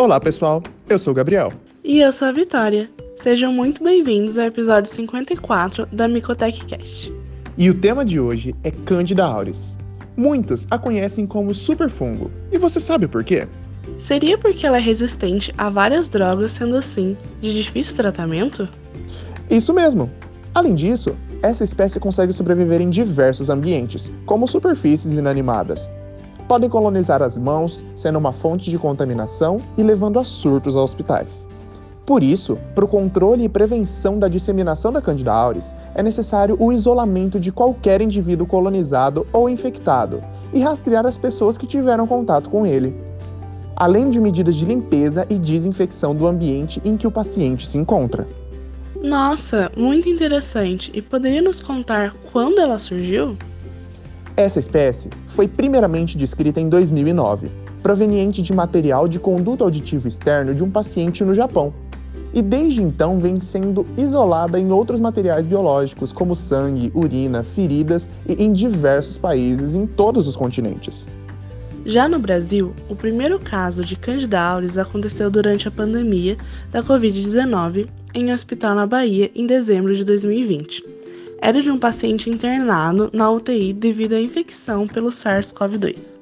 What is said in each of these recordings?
Olá, pessoal. Eu sou o Gabriel. E eu sou a Vitória. Sejam muito bem-vindos ao episódio 54 da Micotech Cast. E o tema de hoje é Candida auris. Muitos a conhecem como superfungo. E você sabe por quê? Seria porque ela é resistente a várias drogas, sendo assim, de difícil tratamento? Isso mesmo. Além disso, essa espécie consegue sobreviver em diversos ambientes, como superfícies inanimadas. Podem colonizar as mãos, sendo uma fonte de contaminação e levando a surtos a hospitais. Por isso, para o controle e prevenção da disseminação da Candida auris, é necessário o isolamento de qualquer indivíduo colonizado ou infectado e rastrear as pessoas que tiveram contato com ele, além de medidas de limpeza e desinfecção do ambiente em que o paciente se encontra. Nossa, muito interessante. E poderia nos contar quando ela surgiu? Essa espécie foi primeiramente descrita em 2009, proveniente de material de conduto auditivo externo de um paciente no Japão. E desde então vem sendo isolada em outros materiais biológicos, como sangue, urina, feridas e em diversos países em todos os continentes. Já no Brasil, o primeiro caso de Candida auris aconteceu durante a pandemia da Covid-19 em um hospital na Bahia em dezembro de 2020. Era de um paciente internado na UTI devido à infecção pelo SARS-CoV-2.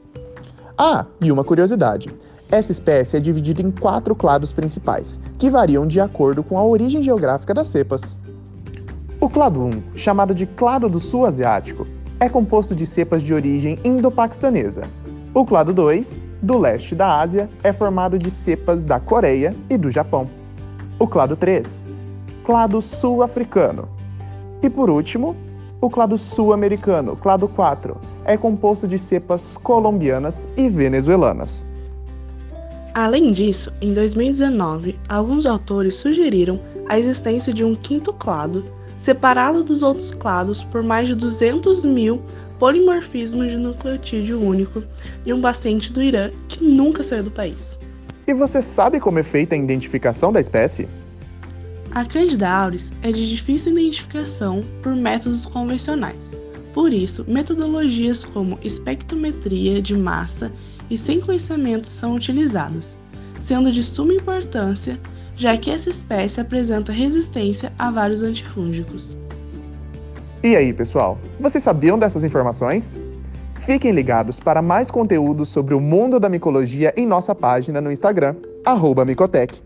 Ah, e uma curiosidade: essa espécie é dividida em quatro clados principais, que variam de acordo com a origem geográfica das cepas. O clado 1, chamado de clado do sul asiático, é composto de cepas de origem indo-paquistanesa, o clado 2, do leste da Ásia, é formado de cepas da Coreia e do Japão. O clado 3, clado sul-africano. E por último, o clado sul-americano, clado 4, é composto de cepas colombianas e venezuelanas. Além disso, em 2019, alguns autores sugeriram a existência de um quinto clado, separado dos outros clados por mais de 200 mil polimorfismo de nucleotídeo único de um paciente do Irã que nunca saiu do país. E você sabe como é feita a identificação da espécie? A Candida auris é de difícil identificação por métodos convencionais. Por isso, metodologias como espectrometria de massa e sequenciamento são utilizadas, sendo de suma importância, já que essa espécie apresenta resistência a vários antifúngicos. E aí, pessoal, vocês sabiam dessas informações? Fiquem ligados para mais conteúdo sobre o mundo da micologia em nossa página no Instagram, Micotec.